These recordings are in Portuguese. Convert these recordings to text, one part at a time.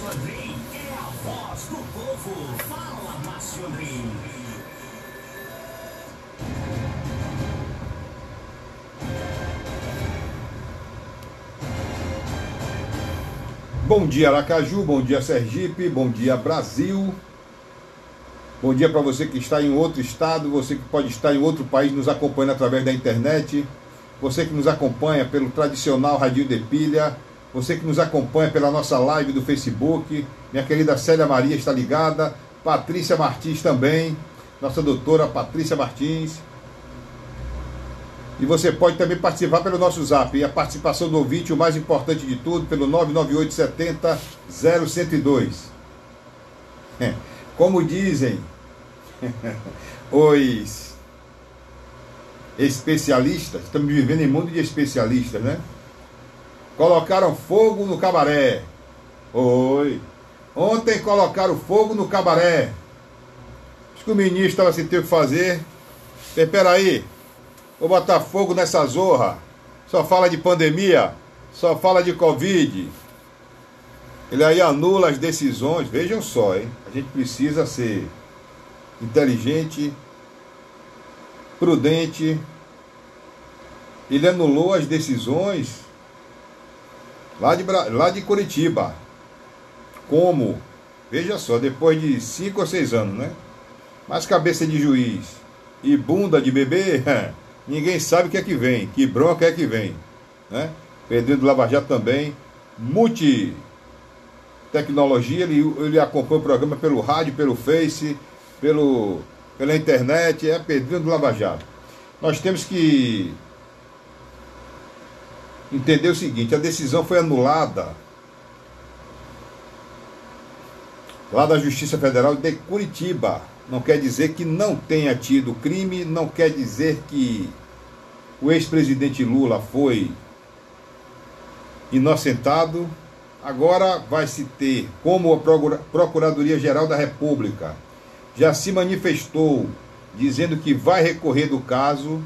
Márcio é a voz do povo. Fala, Márcio. Bom dia, Aracaju, bom dia, Sergipe, bom dia, Brasil. Bom dia para você que está em outro estado, você que pode estar em outro país nos acompanhando através da internet, você que nos acompanha pelo tradicional Radinho de Pilha, você que nos acompanha pela nossa live do Facebook, minha querida Célia Maria está ligada, Patrícia Martins também, nossa doutora Patrícia Martins. E você pode também participar pelo nosso zap. E a participação do ouvinte, o mais importante de tudo, pelo 99870 0102. Como dizem os especialistas, estamos vivendo em mundo de especialistas, né? Colocaram fogo no cabaré. Oi. Ontem colocaram fogo no cabaré. Acho que o ministro estava sem ter o que fazer. Espera aí. Vou botar fogo nessa zorra. Só fala de pandemia, só fala de Covid. Ele aí anula as decisões. Vejam só, hein? A gente precisa ser inteligente, prudente. Ele anulou as decisões lá de, lá de Curitiba. Como? Veja só, depois de cinco ou seis anos, né? Mas cabeça de juiz e bunda de bebê. ninguém sabe o que é que vem, que bronca é que vem. Né? Pedrinho do Lava Jato também, multi tecnologia, ele, ele acompanha o programa pelo rádio, pelo Face, pelo, pela internet, é Pedrinho do Lava Jato. Nós temos que entender o seguinte, a decisão foi anulada lá da Justiça Federal de Curitiba. Não quer dizer que não tenha tido crime, não quer dizer que o ex-presidente Lula foi inocentado. Agora vai se ter, como a Procuradoria-Geral da República já se manifestou dizendo que vai recorrer do caso.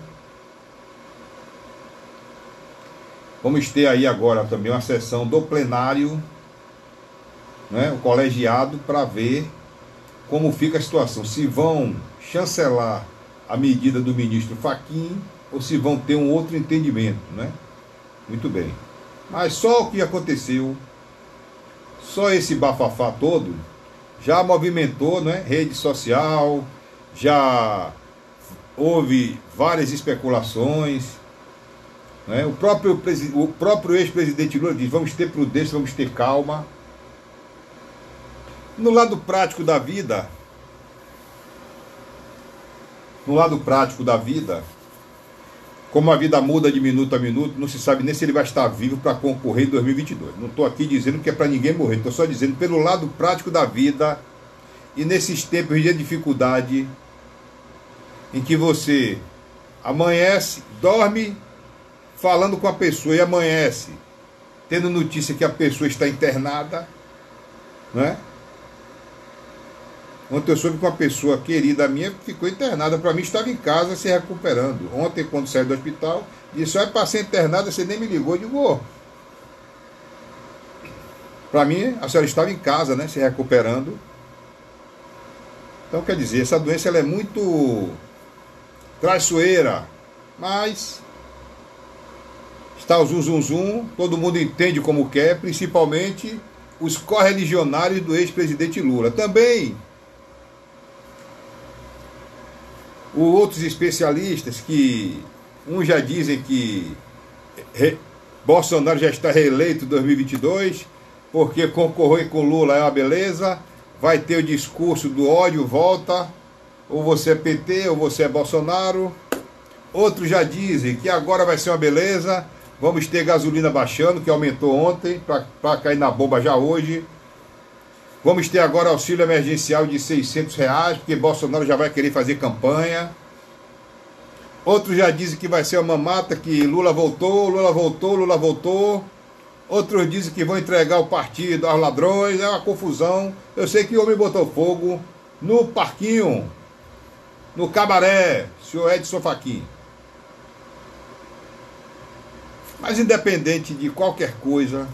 Vamos ter aí agora também uma sessão do plenário, né, o colegiado, para ver como fica a situação. Se vão chancelar a medida do ministro Faquim ou se vão ter um outro entendimento, né? Muito bem. Mas só o que aconteceu, só esse bafafá todo, já movimentou, né? Rede social, já houve várias especulações. Né? O próprio, o próprio ex-presidente Lula diz: vamos ter prudência, vamos ter calma. No lado prático da vida, no lado prático da vida, como a vida muda de minuto a minuto, não se sabe nem se ele vai estar vivo para concorrer em 2022. Não estou aqui dizendo que é para ninguém morrer, estou só dizendo pelo lado prático da vida e nesses tempos de dificuldade em que você amanhece, dorme falando com a pessoa e amanhece tendo notícia que a pessoa está internada, não é? Ontem eu soube que uma pessoa querida minha ficou internada. Para mim, estava em casa se recuperando. Ontem, quando saiu do hospital, disse: para ser internada, você nem me ligou. Eu digo. Para mim, a senhora estava em casa, né, se recuperando. Então, quer dizer, essa doença ela é muito traiçoeira, mas está o zum, zum, zum, todo mundo entende como quer, principalmente os correligionários do ex-presidente Lula. Também outros especialistas que uns já dizem que re, Bolsonaro já está reeleito em 2022, porque concorrer com Lula é uma beleza, vai ter o discurso do ódio, volta, ou você é PT ou você é Bolsonaro. Outros já dizem que agora vai ser uma beleza, vamos ter gasolina baixando, que aumentou ontem, para cair na bomba já hoje. Vamos ter agora auxílio emergencial de 600 reais, porque Bolsonaro já vai querer fazer campanha. Outros já dizem que vai ser uma mamata, que Lula voltou, Lula voltou, Lula voltou. Outros dizem que vão entregar o partido aos ladrões, é uma confusão. Eu sei que o homem botou fogo no parquinho, no cabaré, senhor Edson Fachin. Mas independente de qualquer coisa,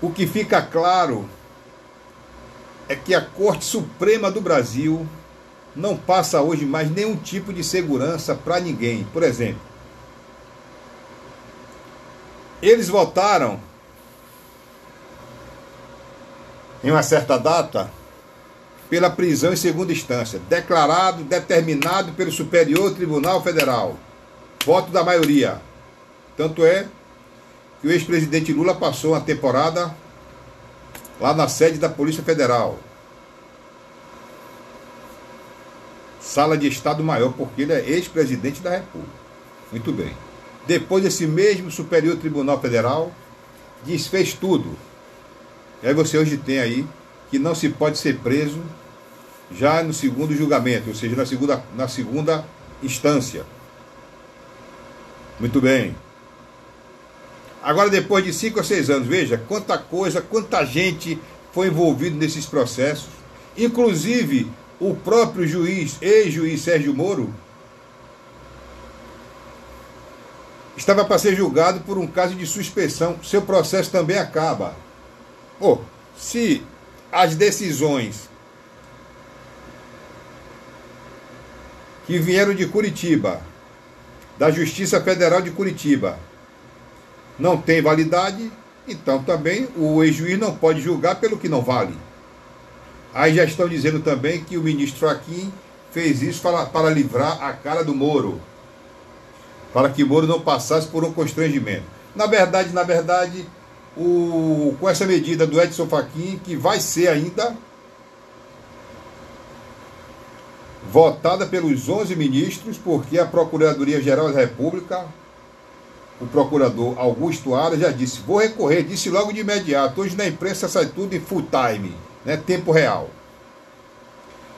o que fica claro é que a Corte Suprema do Brasil não passa hoje mais nenhum tipo de segurança para ninguém. Por exemplo, eles votaram em uma certa data pela prisão em segunda instância, declarado, determinado pelo Superior Tribunal Federal. Voto da maioria. Tanto é que o ex-presidente Lula passou uma temporada lá na sede da Polícia Federal. Sala de Estado Maior, porque ele é ex-presidente da República. Muito bem. Depois, esse mesmo Superior Tribunal Federal desfez tudo. E aí você hoje tem aí que não se pode ser preso já no segundo julgamento, ou seja, na segunda, na segunda instância. Muito bem. Agora, depois de cinco a seis anos, veja quanta coisa, quanta gente foi envolvido nesses processos, inclusive o próprio juiz, ex-juiz Sérgio Moro, estava para ser julgado por um caso de suspensão. Seu processo também acaba. Oh, se as decisões que vieram de Curitiba, da Justiça Federal de Curitiba, não têm validade, então também o ex-juiz não pode julgar pelo que não vale. Aí já estão dizendo também que o ministro Aquim fez isso para, para livrar a cara do Moro para que Moro não passasse por um constrangimento. Na verdade, na verdade, o, com essa medida do Edson Fachin, que vai ser ainda votada pelos 11 ministros, porque a Procuradoria-Geral da República, o procurador Augusto Aras já disse, vou recorrer, disse logo de imediato, hoje na imprensa sai tudo em full time, né, tempo real.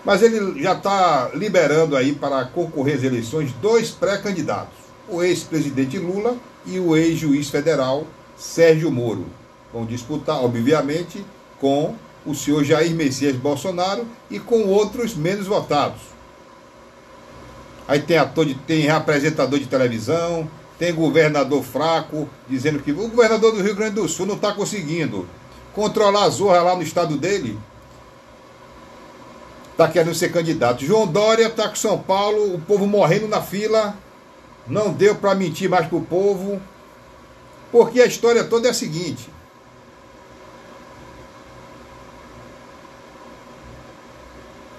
Mas ele já está liberando aí para concorrer às eleições dois pré-candidatos o ex-presidente Lula e o ex-juiz federal Sérgio Moro. Vão disputar, obviamente, com o senhor Jair Messias Bolsonaro e com outros menos votados. Aí tem ator de, tem apresentador de televisão, tem governador fraco, dizendo que o governador do Rio Grande do Sul não está conseguindo controlar a zorra lá no estado dele. Está querendo ser candidato. João Dória está com São Paulo, o povo morrendo na fila, não deu para mentir mais para o povo, porque a história toda é a seguinte.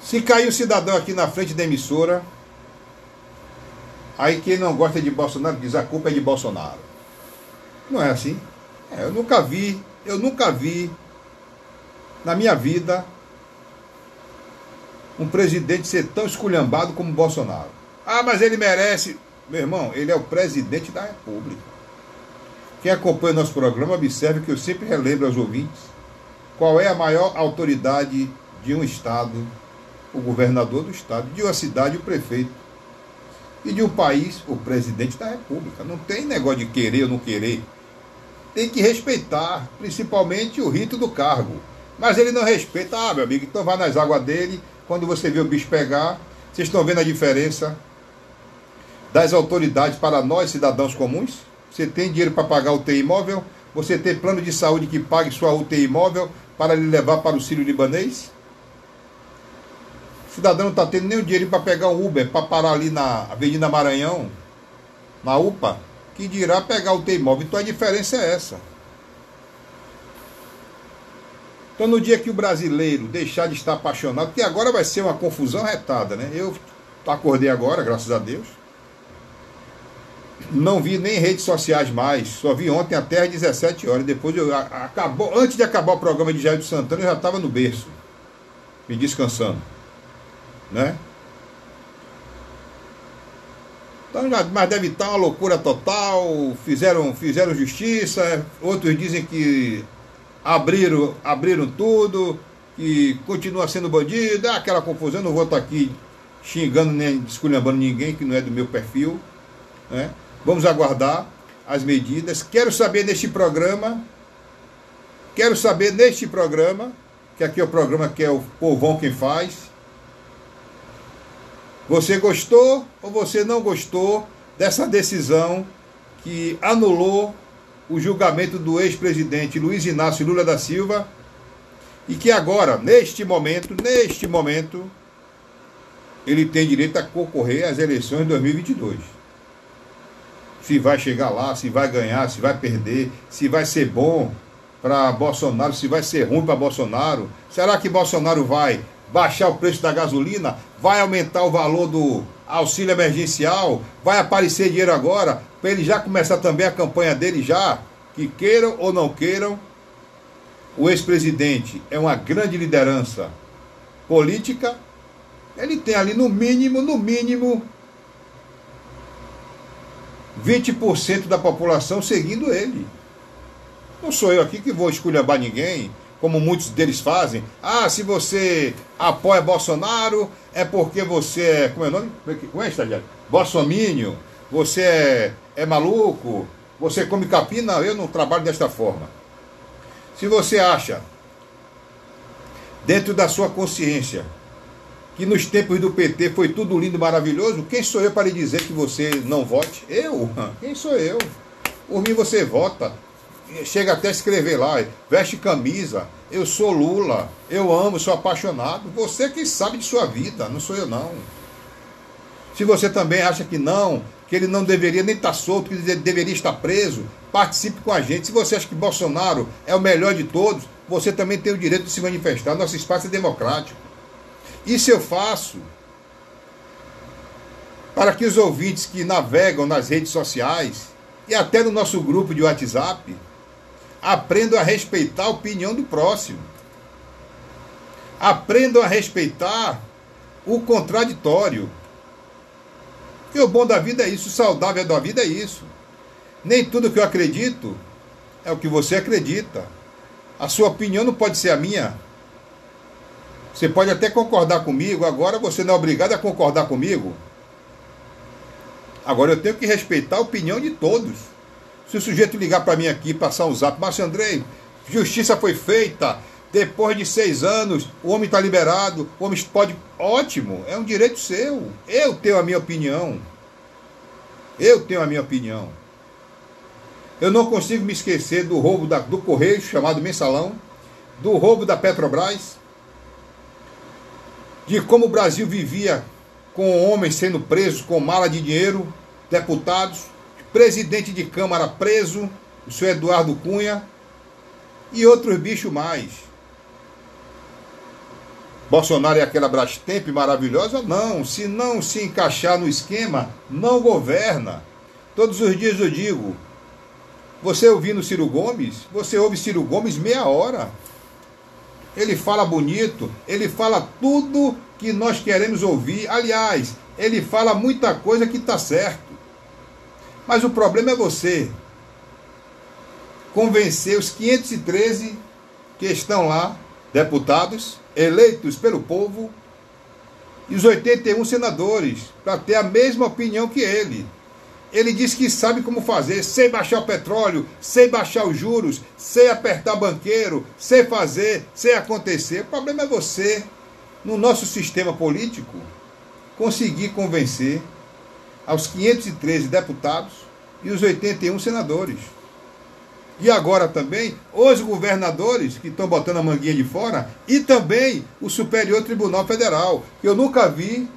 Se cair o cidadão aqui na frente da emissora, aí quem não gosta de Bolsonaro diz a culpa é de Bolsonaro. Não é assim. É, eu nunca vi, eu nunca vi na minha vida um presidente ser tão esculhambado como Bolsonaro. Ah, mas ele merece. Meu irmão, ele é o presidente da República. Quem acompanha o nosso programa, observe que eu sempre relembro aos ouvintes qual é a maior autoridade de um Estado, o governador do Estado, de uma cidade, o prefeito. E de um país, o presidente da República. Não tem negócio de querer ou não querer. Tem que respeitar, principalmente o rito do cargo. Mas ele não respeita, ah, meu amigo, então vai nas águas dele, quando você vê o bicho pegar, vocês estão vendo a diferença das autoridades para nós, cidadãos comuns? Você tem dinheiro para pagar o UTI imóvel? Você tem plano de saúde que pague sua UTI imóvel para lhe levar para o Sírio Libanês? Cidadão não está tendo nem o dinheiro para pegar um Uber, para parar ali na Avenida Maranhão, na UPA, que dirá pegar o UTI imóvel. Então a diferença é essa. Então, no dia que o brasileiro deixar de estar apaixonado, que agora vai ser uma confusão retada, né? Eu acordei agora, graças a Deus. Não vi nem redes sociais mais, só vi ontem até às 17 horas. Depois eu acabou, antes de acabar o programa de Jair de Santana, eu já estava no berço, me descansando, né? Então, mas deve estar uma loucura total. Fizeram, fizeram justiça. Outros dizem que abriram, abriram tudo, que continua sendo bandido. É aquela confusão. Não vou estar aqui xingando nem desculhambando ninguém que não é do meu perfil. Né? Vamos aguardar as medidas. Quero saber neste programa, quero saber neste programa, que aqui é o programa que é o povão quem faz. Você gostou ou você não gostou dessa decisão que anulou o julgamento do ex-presidente Luiz Inácio Lula da Silva e que agora, neste momento, neste momento, ele tem direito a concorrer às eleições de 2022. Se vai chegar lá, se vai ganhar, se vai perder, se vai ser bom para Bolsonaro, se vai ser ruim para Bolsonaro. Será que Bolsonaro vai baixar o preço da gasolina? Vai aumentar o valor do auxílio emergencial? Vai aparecer dinheiro agora para ele já começar também a campanha dele já? Que queiram ou não queiram, o ex-presidente é uma grande liderança política ele tem ali no mínimo, no mínimo, 20% da população seguindo ele. Não sou eu aqui que vou esculhambar ninguém, como muitos deles fazem. Ah, se você apoia Bolsonaro, é porque você é. Como é o nome? Como é, estagiário? Bolsomínio, você é, é maluco, você come capim. Não, eu não trabalho desta forma. Se você acha, dentro da sua consciência, que nos tempos do PT foi tudo lindo e maravilhoso, quem sou eu para lhe dizer que você não vote? Eu? Quem sou eu? Por mim você vota. Chega até a escrever lá, veste camisa, eu sou Lula, eu amo, sou apaixonado. Você que sabe de sua vida, não sou eu não. Se você também acha que não, que ele não deveria nem estar solto, que ele deveria estar preso, participe com a gente. Se você acha que Bolsonaro é o melhor de todos, você também tem o direito de se manifestar. Nosso espaço é democrático. Isso eu faço para que os ouvintes que navegam nas redes sociais e até no nosso grupo de WhatsApp aprendam a respeitar a opinião do próximo. Aprendam a respeitar o contraditório. E o bom da vida é isso, o saudável da vida é isso. Nem tudo que eu acredito é o que você acredita. A sua opinião não pode ser a minha. Você pode até concordar comigo, agora você não é obrigado a concordar comigo. Agora eu tenho que respeitar a opinião de todos. Se o sujeito ligar para mim aqui, passar um zap, Márcio Andrei, justiça foi feita, depois de seis anos, o homem está liberado, o homem pode. Ótimo, é um direito seu. Eu tenho a minha opinião. Eu tenho a minha opinião. Eu não consigo me esquecer do roubo da, do Correio, chamado Mensalão, do roubo da Petrobras, de como o Brasil vivia com homens sendo presos com mala de dinheiro, deputados, presidente de Câmara preso, o senhor Eduardo Cunha e outros bichos mais. Bolsonaro é aquela Brastemp maravilhosa? Não, se não se encaixar no esquema, não governa. Todos os dias eu digo, você ouvindo Ciro Gomes, você ouve Ciro Gomes meia hora ele fala bonito, ele fala tudo que nós queremos ouvir. Aliás, ele fala muita coisa que está certo. Mas o problema é você convencer os 513 que estão lá, deputados, eleitos pelo povo, e os 81 senadores, para ter a mesma opinião que ele. Ele diz que sabe como fazer, sem baixar o petróleo, sem baixar os juros, sem apertar banqueiro, sem fazer, sem acontecer. O problema é você, no nosso sistema político, conseguir convencer aos 513 deputados e os 81 senadores. E agora também os governadores que estão botando a manguinha de fora e também o Superior Tribunal Federal, que eu nunca vi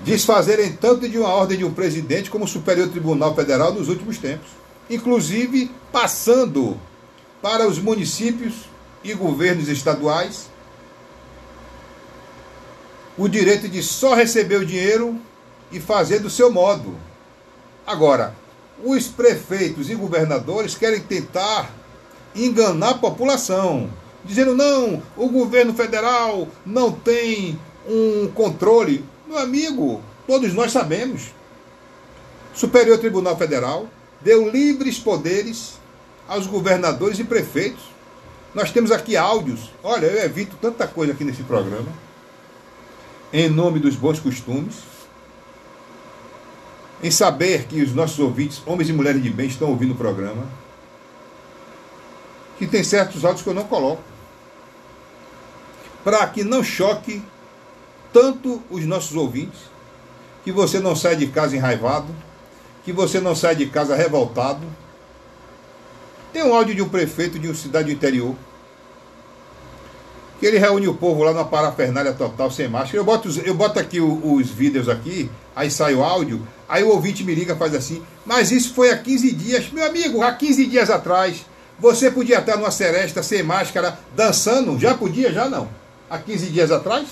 desfazerem tanto de uma ordem de um presidente como o Superior Tribunal Federal nos últimos tempos, inclusive passando para os municípios e governos estaduais o direito de só receber o dinheiro e fazer do seu modo. Agora, os prefeitos e governadores querem tentar enganar a população, dizendo não, o governo federal não tem um controle. Meu amigo, todos nós sabemos. Superior Tribunal Federal deu livres poderes aos governadores e prefeitos. Nós temos aqui áudios. Olha, eu evito tanta coisa aqui nesse programa. Em nome dos bons costumes. Em saber que os nossos ouvintes, homens e mulheres de bem, estão ouvindo o programa. Que tem certos áudios que eu não coloco. Para que não choque tanto os nossos ouvintes, que você não sai de casa enraivado, que você não sai de casa revoltado. Tem um áudio de um prefeito de uma cidade do interior. Que ele reúne o povo lá numa parafernália total, sem máscara. Eu boto, eu boto aqui os, os vídeos aqui, aí sai o áudio, aí o ouvinte me liga faz assim, mas isso foi há 15 dias. Meu amigo, há 15 dias atrás, você podia estar numa seresta sem máscara, dançando? Já podia? Já não. Há 15 dias atrás?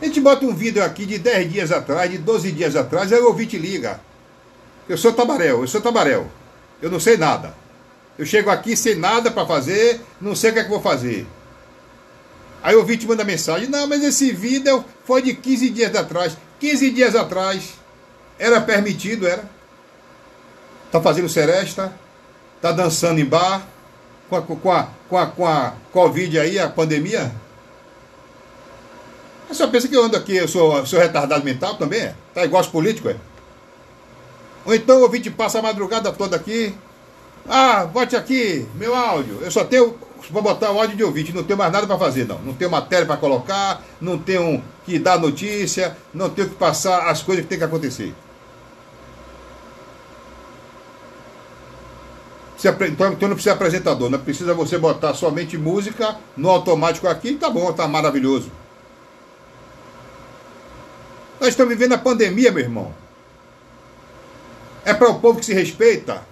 A gente bota um vídeo aqui de 10 dias atrás, de 12 dias atrás, aí o ouvinte liga. Eu sou tabaréu, eu sou tabaréu. Eu não sei nada. Eu chego aqui sem nada para fazer, não sei o que é que vou fazer. Aí o ouvinte manda mensagem: Não, mas esse vídeo foi de 15 dias atrás. 15 dias atrás era permitido, era. Tá fazendo seresta, tá dançando em bar, com a, com a, com a, com a Covid aí, a pandemia. A senhora pensa que eu ando aqui, eu sou, sou retardado mental também? É? Tá igual os políticos, é? Ou então o ouvinte passa a madrugada toda aqui. Ah, bote aqui, meu áudio. Eu só tenho para botar o áudio de ouvinte, não tenho mais nada para fazer, não. Não tenho matéria para colocar, não tenho que dar notícia, não tenho que passar as coisas que tem que acontecer. Então, então não precisa apresentador, não precisa você botar somente música no automático aqui, tá bom, tá maravilhoso. Nós estamos vivendo a pandemia, meu irmão. É para o povo que se respeita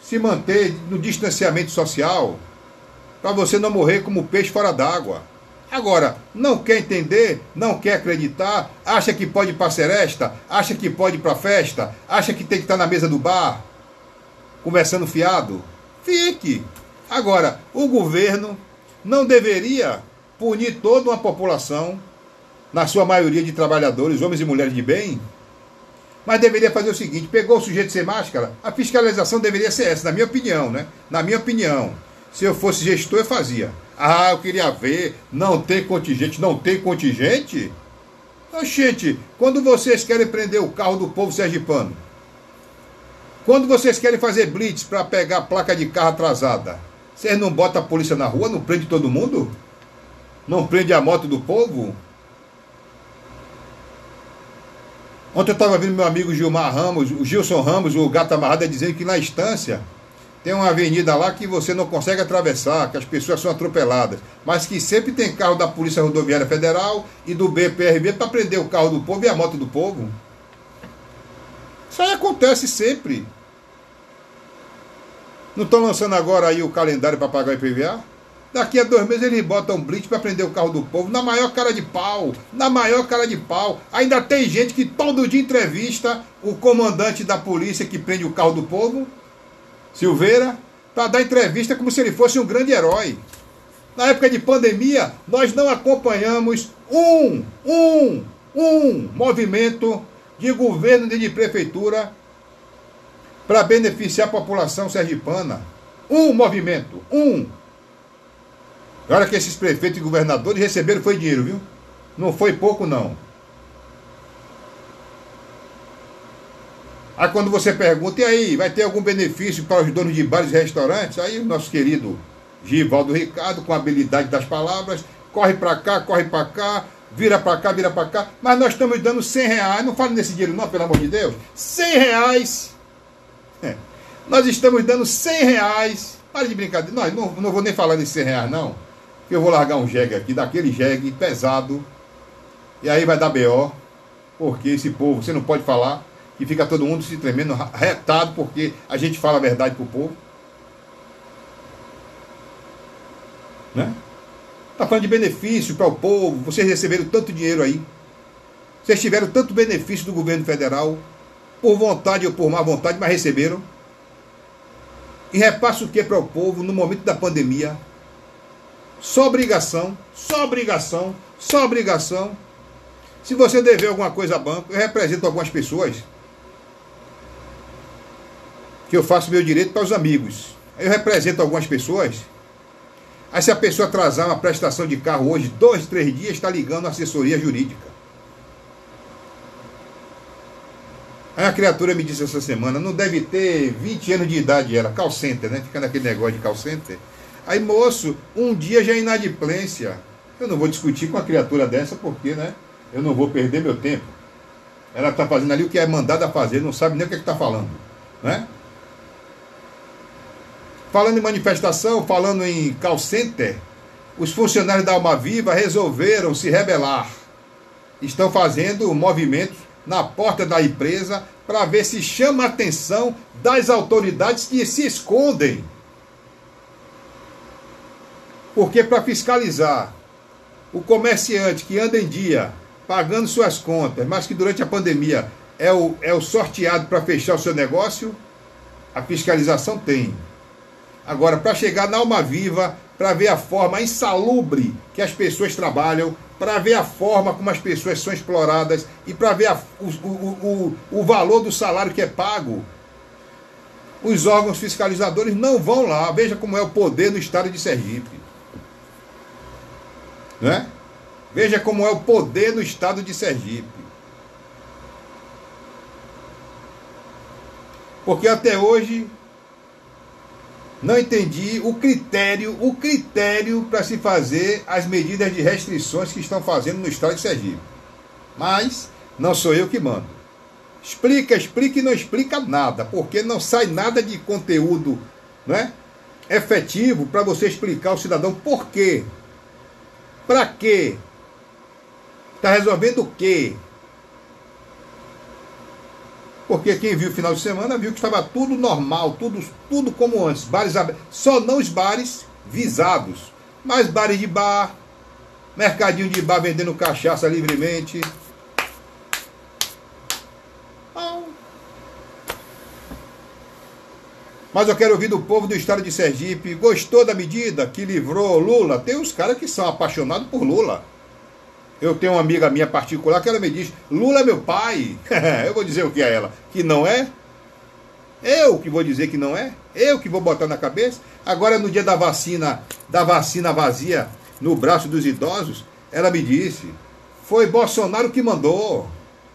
se manter no distanciamento social, para você não morrer como peixe fora d'água. Agora, não quer entender, não quer acreditar, acha que pode ir para seresta, acha que pode ir para festa, acha que tem que estar na mesa do bar, conversando fiado. Fique. Agora, o governo não deveria punir toda uma população, na sua maioria de trabalhadores, homens e mulheres de bem, mas deveria fazer o seguinte: pegou o sujeito sem máscara, a fiscalização deveria ser essa, na minha opinião, né? Na minha opinião. Se eu fosse gestor, eu fazia. Ah, eu queria ver, não tem contingente, não tem contingente? gente, quando vocês querem prender o carro do povo sergipano, quando vocês querem fazer blitz para pegar placa de carro atrasada, vocês não botam a polícia na rua, não prende todo mundo? Não prende a moto do povo? Ontem eu estava vendo meu amigo Gilmar Ramos, o Gilson Ramos, o gato amarrado, dizendo que na estância tem uma avenida lá que você não consegue atravessar, que as pessoas são atropeladas, mas que sempre tem carro da Polícia Rodoviária Federal e do BPRB para prender o carro do povo e a moto do povo. Isso aí acontece sempre. Não estão lançando agora aí o calendário para pagar o IPVA? Daqui a dois meses eles botam um blitz para prender o carro do povo, na maior cara de pau, na maior cara de pau. Ainda tem gente que todo dia entrevista o comandante da polícia que prende o carro do povo, Silveira, para dar entrevista como se ele fosse um grande herói. Na época de pandemia, nós não acompanhamos um, um, um movimento de governo nem de prefeitura para beneficiar a população sergipana. Um movimento, um. Olha que esses prefeitos e governadores receberam foi dinheiro, viu? Não foi pouco, não. Aí quando você pergunta, e aí, vai ter algum benefício para os donos de bares e restaurantes? Aí o nosso querido Givaldo Ricardo, com a habilidade das palavras, corre para cá, corre para cá, vira para cá, vira para cá. Mas nós estamos dando 100 reais, não fale nesse dinheiro não, pelo amor de Deus. 100 reais. É. Nós estamos dando 100 reais. Para de brincadeira. Não, não, não vou nem falar de 100 reais, não eu vou largar um jegue aqui, daquele jegue pesado, e aí vai dar BO, porque esse povo, você não pode falar, e fica todo mundo se tremendo, retado, porque a gente fala a verdade pro povo. Né? Tá falando de benefício para o povo, vocês receberam tanto dinheiro aí. Vocês tiveram tanto benefício do governo federal, por vontade ou por má vontade, mas receberam. E repassa o que para o povo no momento da pandemia? Só obrigação, só obrigação, só obrigação. Se você dever alguma coisa a banco, eu represento algumas pessoas que eu faço meu direito para os amigos. Eu represento algumas pessoas. Aí se a pessoa atrasar uma prestação de carro hoje, dois, três dias, está ligando a assessoria jurídica. Aí a criatura me disse essa semana, não deve ter 20 anos de idade ela, call center, né? Fica naquele negócio de call center. Aí, moço, um dia já é inadimplência. Eu não vou discutir com a criatura dessa porque, né? Eu não vou perder meu tempo. Ela está fazendo ali o que é mandada fazer, não sabe nem o que é está falando. Né? Falando em manifestação, falando em call center, os funcionários da Alma Viva resolveram se rebelar. Estão fazendo movimentos na porta da empresa para ver se chama a atenção das autoridades que se escondem. Porque para fiscalizar o comerciante que anda em dia pagando suas contas, mas que durante a pandemia é o, é o sorteado para fechar o seu negócio, a fiscalização tem. Agora, para chegar na alma viva, para ver a forma insalubre que as pessoas trabalham, para ver a forma como as pessoas são exploradas e para ver a, o, o, o, o valor do salário que é pago, os órgãos fiscalizadores não vão lá. Veja como é o poder do estado de Sergipe. Né? Veja como é o poder no estado de Sergipe. Porque até hoje não entendi o critério, o critério para se fazer as medidas de restrições que estão fazendo no estado de Sergipe. Mas não sou eu que mando. Explica, explica e não explica nada, porque não sai nada de conteúdo, né? Efetivo para você explicar ao cidadão por quê. Para quê? Está resolvendo o quê? Porque quem viu o final de semana viu que estava tudo normal, tudo, tudo como antes. Bares Só não os bares visados. Mas bares de bar, mercadinho de bar vendendo cachaça livremente. Mas eu quero ouvir do povo do estado de Sergipe. Gostou da medida que livrou Lula? Tem uns caras que são apaixonados por Lula. Eu tenho uma amiga minha particular que ela me diz: Lula é meu pai. eu vou dizer o que a ela? Que não é? Eu que vou dizer que não é? Eu que vou botar na cabeça? Agora, no dia da vacina, da vacina vazia no braço dos idosos, ela me disse: foi Bolsonaro que mandou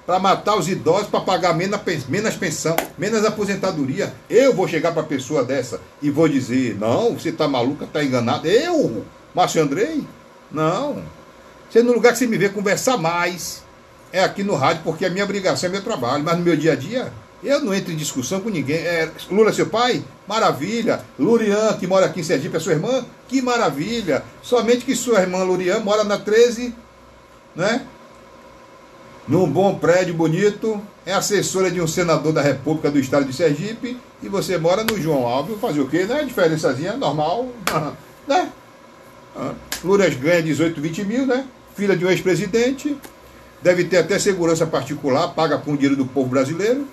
para matar os idosos, para pagar menos, menos pensão, menos aposentadoria. Eu vou chegar para pessoa dessa e vou dizer: não, você está maluca, está enganado. Eu, Márcio Andrei? Não. Você no lugar que você me vê conversar mais é aqui no rádio, porque a minha obrigação é meu trabalho. Mas no meu dia a dia, eu não entro em discussão com ninguém. É, Lula é seu pai? Maravilha. Lurian, que mora aqui em Sergipe, é sua irmã? Que maravilha. Somente que sua irmã Lurian mora na 13, né? Num bom prédio bonito, é assessora de um senador da República do Estado de Sergipe, e você mora no João Alves. Fazer o quê? Né? Diferençazinha normal, né? Luras ganha 18, 20 mil, né? filha de um ex-presidente, deve ter até segurança particular, paga com o dinheiro do povo brasileiro.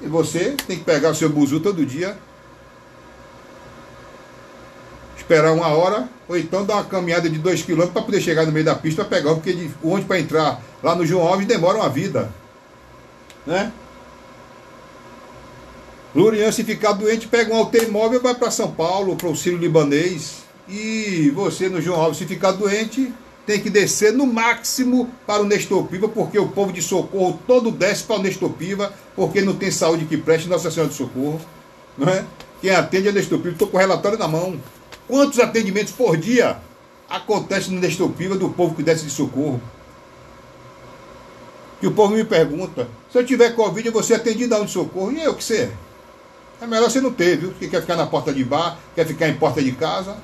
E você tem que pegar o seu buzu todo dia, esperar uma hora, ou então dar uma caminhada de dois quilômetros para poder chegar no meio da pista para pegar, porque de onde para entrar lá no João Alves demora uma vida. Né? Lurian, se ficar doente, pega um automóvel e vai para São Paulo, para o Ciro Libanês. E você no João Alves, se ficar doente, tem que descer no máximo para o Nestor Piva, porque o povo de Socorro todo desce para o Nestor Piva, porque não tem saúde que preste Nossa Senhora de Socorro. Não é? Quem atende é Nestor Piva. Estou com o relatório na mão. Quantos atendimentos por dia acontecem no Nestor Piva do povo que desce de socorro? Que o povo me pergunta: se eu tiver Covid, você atendido aonde socorro? E eu que sei. É melhor você não ter, viu? Que quer ficar na porta de bar, quer ficar em porta de casa.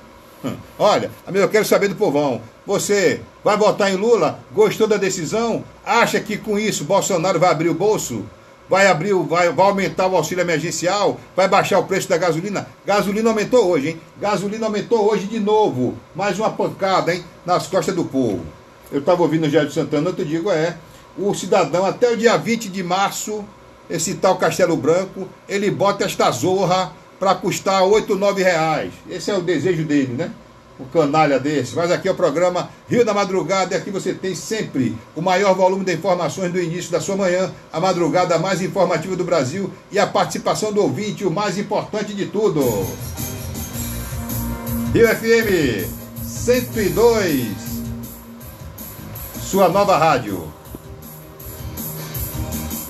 Hum. Olha, amigo, eu quero saber do povão. Você vai votar em Lula? Gostou da decisão? Acha que com isso Bolsonaro vai abrir o bolso? Vai abrir, vai, vai aumentar o auxílio emergencial? Vai baixar o preço da gasolina? Gasolina aumentou hoje, hein? Gasolina aumentou hoje de novo. Mais uma pancada, hein? Nas costas do povo. Eu estava ouvindo o Jair Santana, eu te digo, é. O cidadão, até o dia 20 de março, esse tal Castelo Branco, ele bota esta zorra para custar 8, 9 reais. Esse é o desejo dele, né? O canalha desse. Mas aqui é o programa Rio da Madrugada e aqui você tem sempre o maior volume de informações do início da sua manhã, a madrugada mais informativa do Brasil e a participação do ouvinte, o mais importante de tudo. Rio FM 102, sua nova rádio.